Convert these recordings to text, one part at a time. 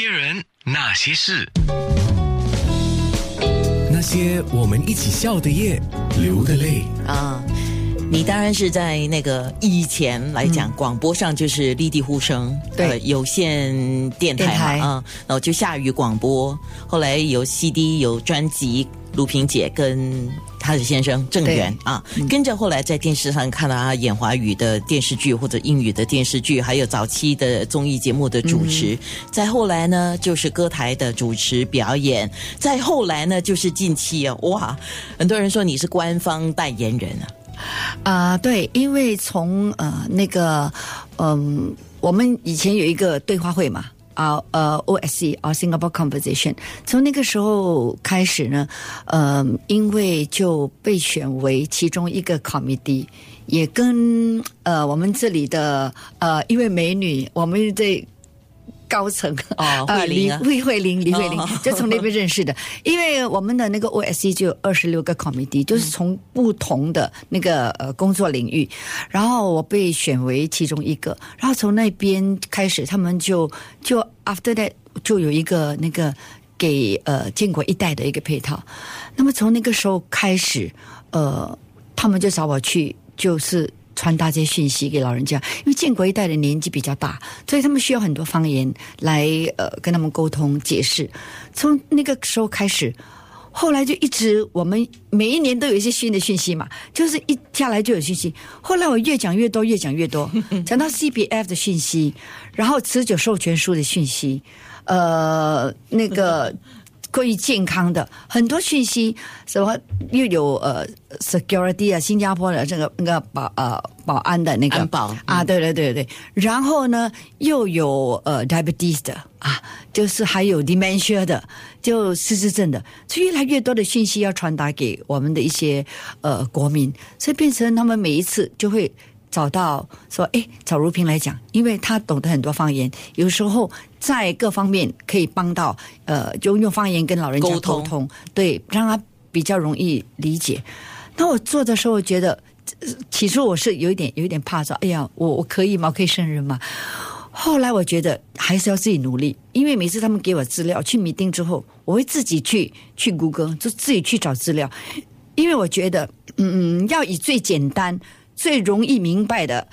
些人，那些事，那些我们一起笑的夜，流的泪。啊，你当然是在那个以前来讲，广播上就是立地呼声，对。呃有线电台电台。嘛，啊，然后就下雨广播，后来有 CD 有专辑，卢萍姐跟他的先生郑源啊，跟着后来在电视上看到他演华语的电视剧或者英语的电视剧，还有早期的综艺节目的主持，再后来呢就是歌台的主持表演，再后来呢就是近期啊，哇，很多人说你是官方代言人啊。啊、对，因为从呃那个嗯，我们以前有一个对话会嘛。啊呃，O S E，啊，Singapore Conversation，从那个时候开始呢，呃，因为就被选为其中一个 committee，也跟呃我们这里的呃一位美女，我们这高层啊李慧慧玲，李慧玲哦就从那边认识的。因为我们的那个 OSC 就有二十六个 committee，就是从不同的那个呃工作领域，然后我被选为其中一个，然后从那边开始，他们就就 after that 就有一个那个给呃建国一代的一个配套。那么从那个时候开始，呃，他们就找我去，就是。传达这些讯息给老人家，因为建国一代的年纪比较大，所以他们需要很多方言来呃跟他们沟通解释。从那个时候开始，后来就一直我们每一年都有一些新的讯息嘛，就是一下来就有讯息。后来我越讲越多，越讲越多，讲到 CBF 的讯息，然后持久授权书的讯息，呃，那个。关于健康的很多讯息，什么又有呃 security 啊，新加坡的这个那个保呃保安的那个安保啊，对对对对，然后呢又有呃 diabetes 的啊，就是还有 dementia 的，就失智症的，所以越来越多的讯息要传达给我们的一些呃国民，所以变成他们每一次就会。找到说，哎，找如萍来讲，因为他懂得很多方言，有时候在各方面可以帮到，呃，就用方言跟老人家沟通沟通，对，让他比较容易理解。那我做的时候，我觉得起初我是有一点有一点怕，说，哎呀，我我可以吗？我可以胜任吗？后来我觉得还是要自己努力，因为每次他们给我资料去米定之后，我会自己去去谷歌，就自己去找资料，因为我觉得，嗯，要以最简单、最容易明白的，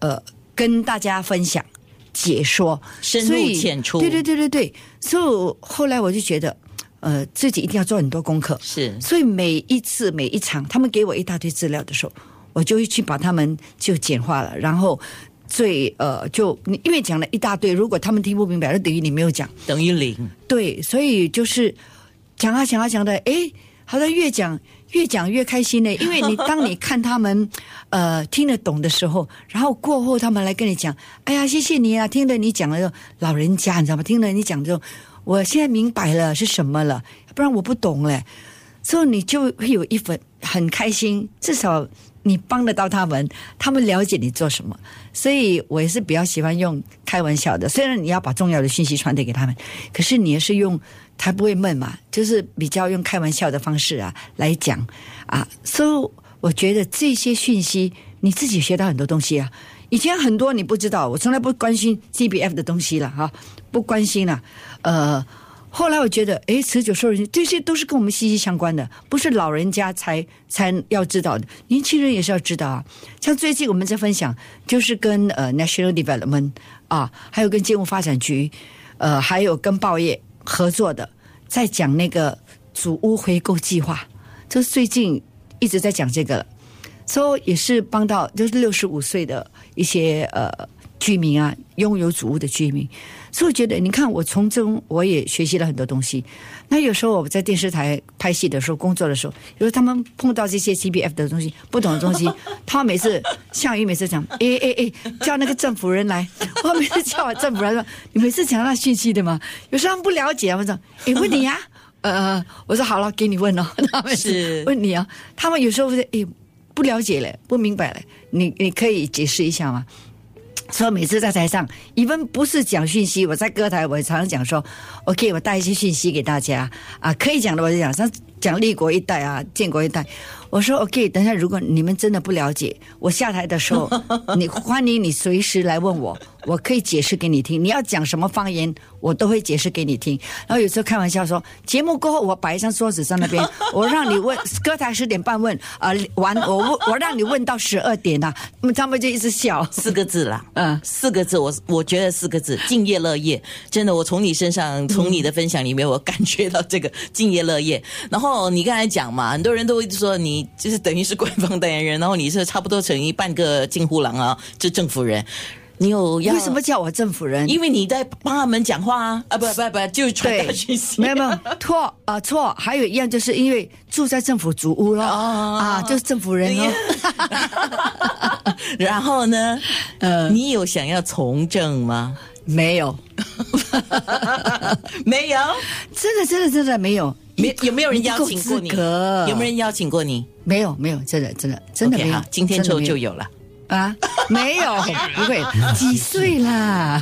呃，跟大家分享、解说，深入浅出。对对对对对，所以后来我就觉得，呃，自己一定要做很多功课，是。所以每一次每一场，他们给我一大堆资料的时候，我就会去把他们就简化了，然后最呃就你因为讲了一大堆，如果他们听不明白，就等于你没有讲。等于零。对，所以就是讲啊讲啊讲的，诶，好像越讲越讲越开心呢。因为你当你看他们 呃听得懂的时候，然后过后他们来跟你讲，哎呀，谢谢你啊，听了你讲了，老人家你知道吗？听了你讲之后，我现在明白了是什么了，不然我不懂嘞。之后你就会有一份很开心，至少你帮得到他们，他们了解你做什么。所以我也是比较喜欢用开玩笑的，虽然你要把重要的信息传递给他们，可是你也是用才不会闷嘛，就是比较用开玩笑的方式啊来讲啊。所以我觉得这些讯息你自己学到很多东西啊。以前很多你不知道，我从来不关心 CBF 的东西了哈，不关心了，呃。后来我觉得，诶，持久受人这些都是跟我们息息相关的，不是老人家才才要知道的，年轻人也是要知道啊。像最近我们在分享，就是跟呃 National Development 啊，还有跟建物发展局，呃，还有跟报业合作的，在讲那个祖屋回购计划，就是最近一直在讲这个了，所以也是帮到就是六十五岁的一些呃居民啊，拥有主屋的居民。所以我觉得，你看我从中我也学习了很多东西。那有时候我在电视台拍戏的时候，工作的时候，有时候他们碰到这些 CBF 的东西，不懂的东西，他每次项羽每次讲，哎哎哎，叫那个政府人来，我每次叫我政府人说，你每次讲那信息的嘛，有时候他们不了解，我说，哎，问你呀、呃，我说好了，给你问哦，他们是问你啊，他们有时候会哎不了解嘞，不明白嘞，你你可以解释一下吗？所以每次在台上一般不是讲讯息，我在歌台我常常讲说，OK，我带一些讯息给大家。啊，可以讲的我就讲，像讲立国一代啊，建国一代。我说 OK，等一下如果你们真的不了解，我下台的时候，你欢迎你随时来问我，我可以解释给你听。你要讲什么方言，我都会解释给你听。然后有时候开玩笑说，节目过后我摆一张桌子在那边，我让你问歌台十点半问，啊、完我问我让你问到十二点呐、那么他们就一直笑。四个字啦，嗯四个字，我我觉得四个字，敬业乐业，真的，我从你身上，从你的分享里面，我感觉到这个敬业乐业。然后你刚才讲嘛，很多人都会说你就是等于是官方代言人，然后你是差不多成一半个金呼郎啊，这政府人，你有要为什么？叫我政府人？因为你在帮他们讲话啊，啊不不不，就是传达讯息，没有没有错啊、错，还有一样就是因为住在政府主屋了，哦啊，就是政府人哦。然后呢，呃你有想要从政吗？没有，没有，真的真的真的没有，没有没有人邀请过你？有没有人邀请过你？没有没有，真的真的真的没有好，今天之后就有了。啊，没有 不会，几岁啦？